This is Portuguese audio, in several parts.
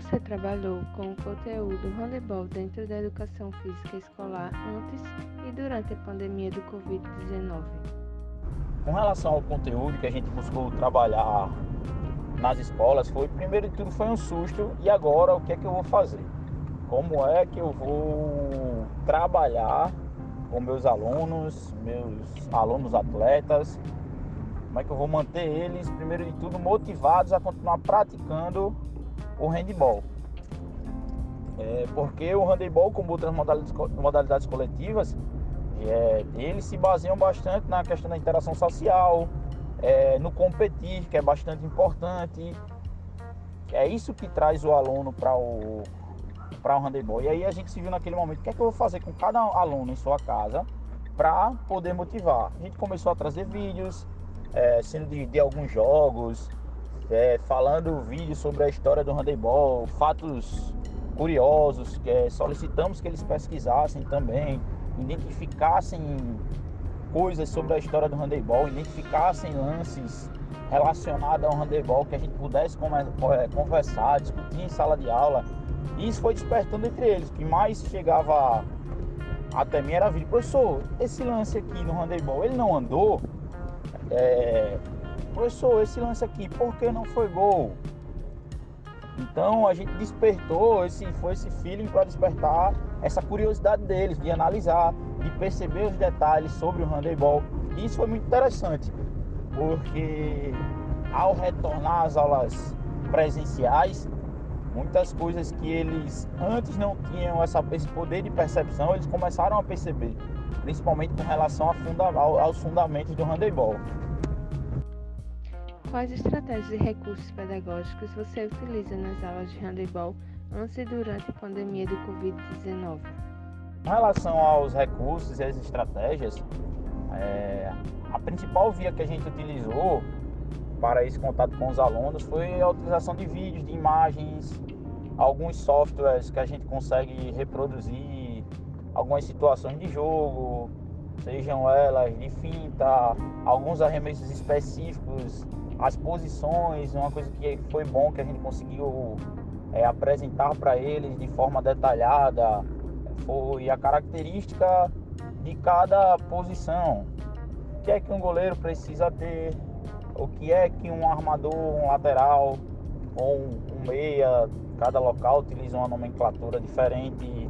você trabalhou com o conteúdo handebol dentro da educação física escolar antes e durante a pandemia do Covid-19? Com relação ao conteúdo que a gente buscou trabalhar nas escolas, foi primeiro de tudo foi um susto e agora o que é que eu vou fazer? Como é que eu vou trabalhar com meus alunos, meus alunos atletas? Como é que eu vou manter eles, primeiro de tudo, motivados a continuar praticando o handball. É, porque o handebol, como outras modalidades, modalidades coletivas, é, eles se baseiam bastante na questão da interação social, é, no competir, que é bastante importante. É isso que traz o aluno para o, para o handebol. E aí a gente se viu naquele momento, o que é que eu vou fazer com cada aluno em sua casa para poder motivar? A gente começou a trazer vídeos, é, sendo de, de alguns jogos, é, falando vídeos sobre a história do handebol, fatos curiosos, que é, solicitamos que eles pesquisassem também, identificassem coisas sobre a história do handebol, identificassem lances relacionados ao handebol que a gente pudesse é, conversar, discutir em sala de aula. E isso foi despertando entre eles. O que mais chegava até mim era vídeo. Professor, esse lance aqui no handebol, ele não andou? É, professor, esse lance aqui, por que não foi gol? Então a gente despertou, esse, foi esse feeling para despertar essa curiosidade deles, de analisar, de perceber os detalhes sobre o handebol. E isso foi muito interessante, porque ao retornar às aulas presenciais, muitas coisas que eles antes não tinham essa, esse poder de percepção, eles começaram a perceber, principalmente com relação funda, aos fundamentos do handebol. Quais estratégias e recursos pedagógicos você utiliza nas aulas de handebol antes e durante a pandemia do Covid-19? Com relação aos recursos e as estratégias, é, a principal via que a gente utilizou para esse contato com os alunos foi a utilização de vídeos, de imagens, alguns softwares que a gente consegue reproduzir algumas situações de jogo, sejam elas de finta, alguns arremessos específicos as posições, uma coisa que foi bom que a gente conseguiu é, apresentar para eles de forma detalhada. Foi a característica de cada posição. O que é que um goleiro precisa ter, o que é que um armador, um lateral ou um meia, cada local utiliza uma nomenclatura diferente,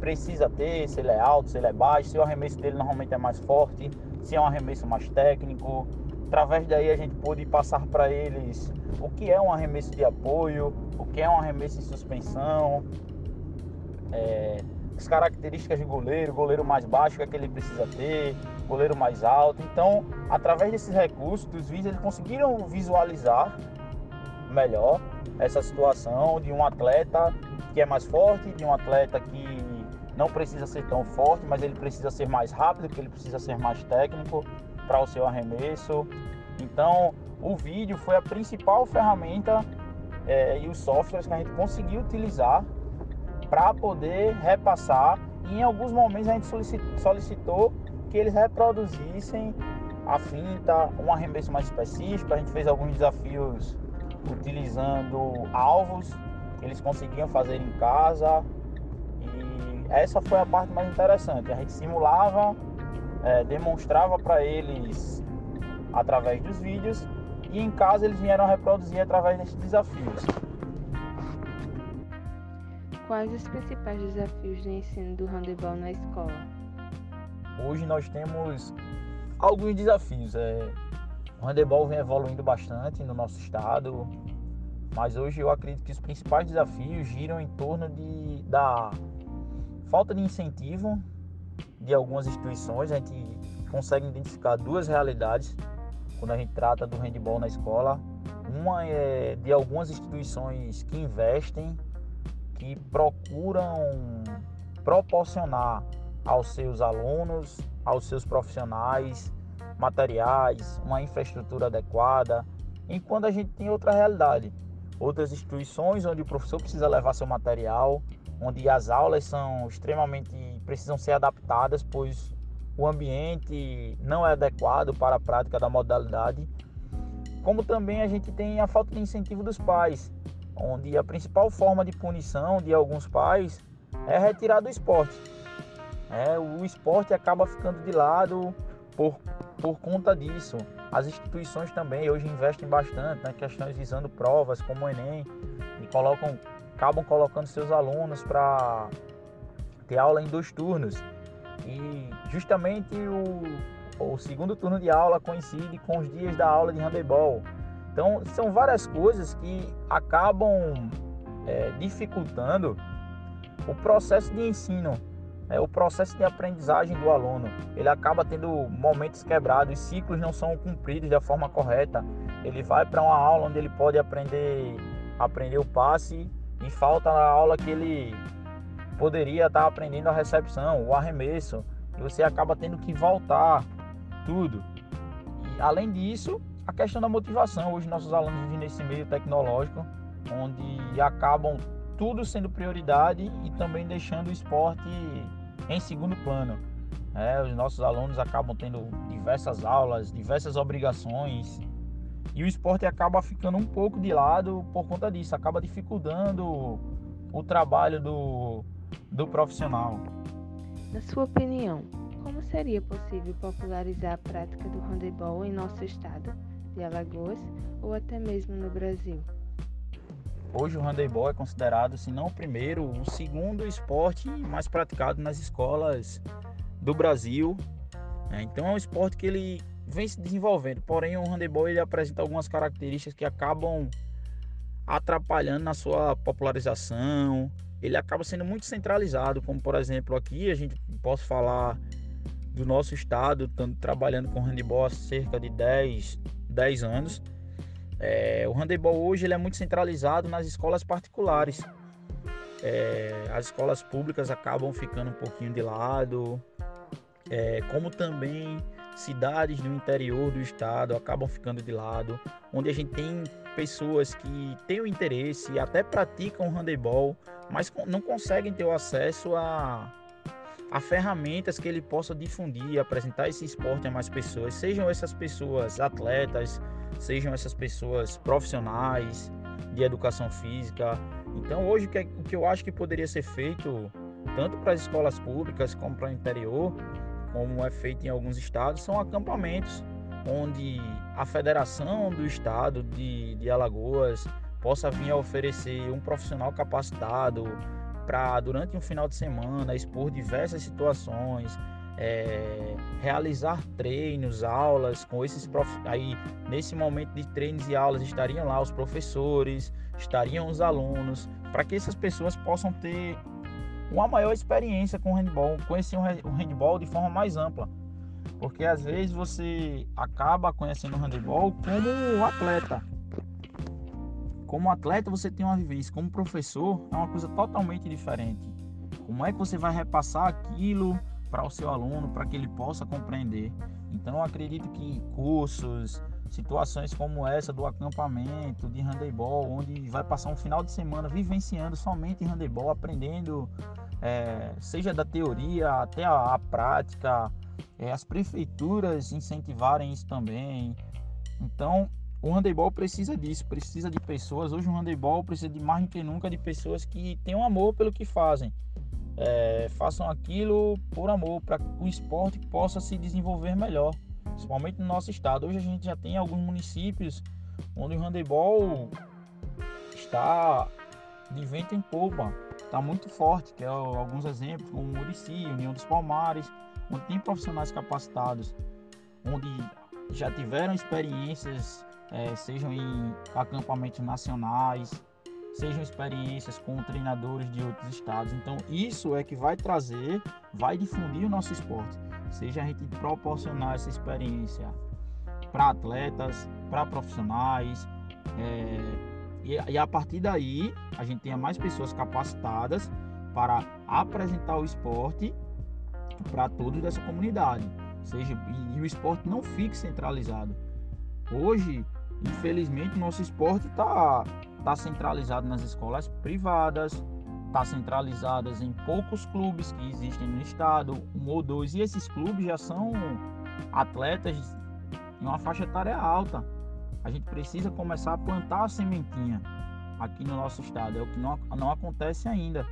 precisa ter, se ele é alto, se ele é baixo, se o arremesso dele normalmente é mais forte, se é um arremesso mais técnico, Através daí a gente pôde passar para eles o que é um arremesso de apoio, o que é um arremesso em suspensão, é, as características de goleiro, goleiro mais baixo, que, é que ele precisa ter, goleiro mais alto. Então, através desses recursos, dos vídeos, eles conseguiram visualizar melhor essa situação de um atleta que é mais forte, de um atleta que não precisa ser tão forte, mas ele precisa ser mais rápido, que ele precisa ser mais técnico para o seu arremesso. Então, o vídeo foi a principal ferramenta é, e os softwares que a gente conseguiu utilizar para poder repassar. E em alguns momentos a gente solicitou que eles reproduzissem a finta, um arremesso mais específico. A gente fez alguns desafios utilizando alvos que eles conseguiam fazer em casa. E essa foi a parte mais interessante. A gente simulava é, demonstrava para eles através dos vídeos e em casa eles vieram reproduzir através desses desafios. Quais os principais desafios de ensino do handebol na escola? Hoje nós temos alguns desafios. É, o handebol vem evoluindo bastante no nosso estado, mas hoje eu acredito que os principais desafios giram em torno de, da falta de incentivo de algumas instituições, a gente consegue identificar duas realidades quando a gente trata do handball na escola. Uma é de algumas instituições que investem, que procuram proporcionar aos seus alunos, aos seus profissionais, materiais, uma infraestrutura adequada, enquanto a gente tem outra realidade. Outras instituições onde o professor precisa levar seu material, onde as aulas são extremamente precisam ser adaptadas, pois o ambiente não é adequado para a prática da modalidade. Como também a gente tem a falta de incentivo dos pais, onde a principal forma de punição de alguns pais é retirar do esporte. É, o esporte acaba ficando de lado por, por conta disso. As instituições também hoje investem bastante nas questões visando provas como o Enem e colocam, acabam colocando seus alunos para ter aula em dois turnos. E justamente o, o segundo turno de aula coincide com os dias da aula de handebol. Então são várias coisas que acabam é, dificultando o processo de ensino é, o processo de aprendizagem do aluno. Ele acaba tendo momentos quebrados, os ciclos não são cumpridos da forma correta. Ele vai para uma aula onde ele pode aprender, aprender o passe e falta na aula que ele poderia estar aprendendo a recepção, o arremesso, e você acaba tendo que voltar tudo. E além disso, a questão da motivação. Hoje nossos alunos vivem nesse meio tecnológico, onde acabam tudo sendo prioridade e também deixando o esporte em segundo plano. É, os nossos alunos acabam tendo diversas aulas, diversas obrigações e o esporte acaba ficando um pouco de lado por conta disso, acaba dificultando o trabalho do, do profissional. Na sua opinião, como seria possível popularizar a prática do handebol em nosso estado, de Alagoas ou até mesmo no Brasil? Hoje o handebol é considerado, se não o primeiro, o segundo esporte mais praticado nas escolas do Brasil. É, então é um esporte que ele vem se desenvolvendo. Porém, o handebol ele apresenta algumas características que acabam atrapalhando na sua popularização. Ele acaba sendo muito centralizado, como por exemplo aqui a gente posso falar do nosso estado, trabalhando com handebol há cerca de 10, 10 anos. É, o handebol hoje ele é muito centralizado nas escolas particulares. É, as escolas públicas acabam ficando um pouquinho de lado, é, como também cidades no interior do estado acabam ficando de lado, onde a gente tem pessoas que têm o interesse e até praticam handebol, mas não conseguem ter o acesso a, a ferramentas que ele possa difundir, apresentar esse esporte a mais pessoas, sejam essas pessoas atletas, sejam essas pessoas profissionais de educação física. Então, hoje, o que eu acho que poderia ser feito, tanto para as escolas públicas como para o interior, como é feito em alguns estados, são acampamentos onde a federação do estado de, de Alagoas possa vir a oferecer um profissional capacitado para, durante um final de semana, expor diversas situações, é, realizar treinos, aulas com esses aí nesse momento de treinos e aulas estariam lá os professores, estariam os alunos, para que essas pessoas possam ter uma maior experiência com o handball, conhecer o handball de forma mais ampla. Porque às vezes você acaba conhecendo o handball como atleta. Como atleta você tem uma vivência, como professor é uma coisa totalmente diferente. Como é que você vai repassar aquilo para o seu aluno, para que ele possa compreender. Então, eu acredito que cursos, situações como essa do acampamento de handebol, onde vai passar um final de semana vivenciando somente handebol, aprendendo, é, seja da teoria até a, a prática, é, as prefeituras incentivarem isso também. Então, o handebol precisa disso, precisa de pessoas. Hoje o handebol precisa de mais do que nunca de pessoas que tenham amor pelo que fazem é, façam aquilo por amor, para que o esporte possa se desenvolver melhor, principalmente no nosso estado. Hoje a gente já tem alguns municípios onde o handebol está de vento em polpa, está muito forte, que é alguns exemplos, como Murici, União dos Palmares, onde tem profissionais capacitados, onde já tiveram experiências, é, sejam em acampamentos nacionais, sejam experiências com treinadores de outros estados. Então, isso é que vai trazer, vai difundir o nosso esporte. Seja a gente proporcionar essa experiência para atletas, para profissionais, é, e, e a partir daí a gente tenha mais pessoas capacitadas para apresentar o esporte para todos dessa comunidade. Seja, e, e o esporte não fique centralizado. Hoje, infelizmente, nosso esporte está está centralizado nas escolas privadas, está centralizadas em poucos clubes que existem no estado, um ou dois, e esses clubes já são atletas em uma faixa etária alta. A gente precisa começar a plantar a sementinha aqui no nosso estado. É o que não, não acontece ainda.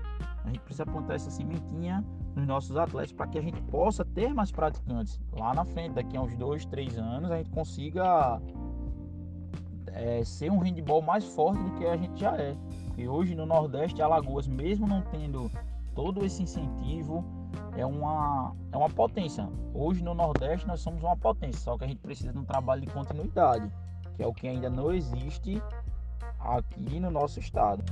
A gente precisa plantar essa sementinha nos nossos atletas para que a gente possa ter mais praticantes lá na frente, daqui a uns dois, três anos, a gente consiga é, ser um handball mais forte do que a gente já é. E hoje no Nordeste, Alagoas, mesmo não tendo todo esse incentivo, é uma, é uma potência. Hoje no Nordeste nós somos uma potência, só que a gente precisa de um trabalho de continuidade, que é o que ainda não existe aqui no nosso estado.